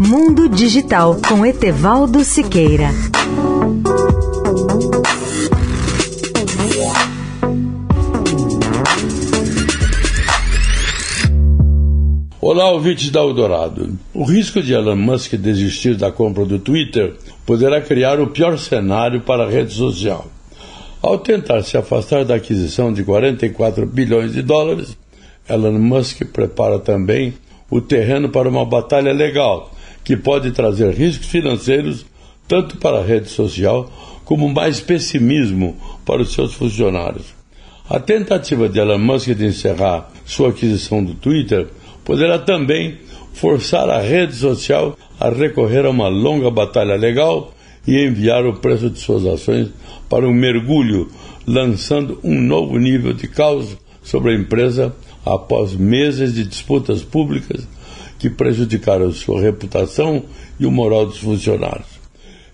Mundo Digital com Etevaldo Siqueira. Olá, ouvintes da Eldorado. O risco de Elon Musk desistir da compra do Twitter poderá criar o pior cenário para a rede social. Ao tentar se afastar da aquisição de 44 bilhões de dólares, Elon Musk prepara também o terreno para uma batalha legal que pode trazer riscos financeiros tanto para a rede social como mais pessimismo para os seus funcionários. A tentativa de Elon Musk de encerrar sua aquisição do Twitter poderá também forçar a rede social a recorrer a uma longa batalha legal e enviar o preço de suas ações para um mergulho, lançando um novo nível de caos sobre a empresa após meses de disputas públicas que prejudicaram sua reputação e o moral dos funcionários.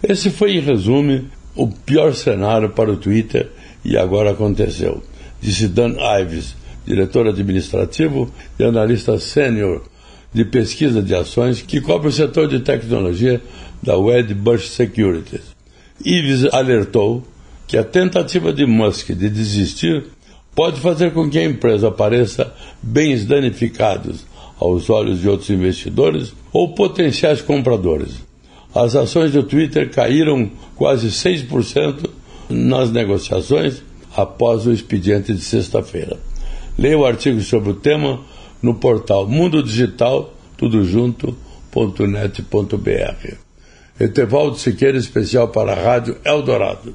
Esse foi, em resumo, o pior cenário para o Twitter e agora aconteceu, disse Dan Ives, diretor administrativo e analista sênior de pesquisa de ações que cobre o setor de tecnologia da Wedbush Securities. Ives alertou que a tentativa de Musk de desistir pode fazer com que a empresa apareça bens danificados aos olhos de outros investidores ou potenciais compradores. As ações do Twitter caíram quase 6% nas negociações após o expediente de sexta-feira. Leia o artigo sobre o tema no portal Mundo Digital, tudo. Etevaldo Siqueira, especial para a Rádio Eldorado.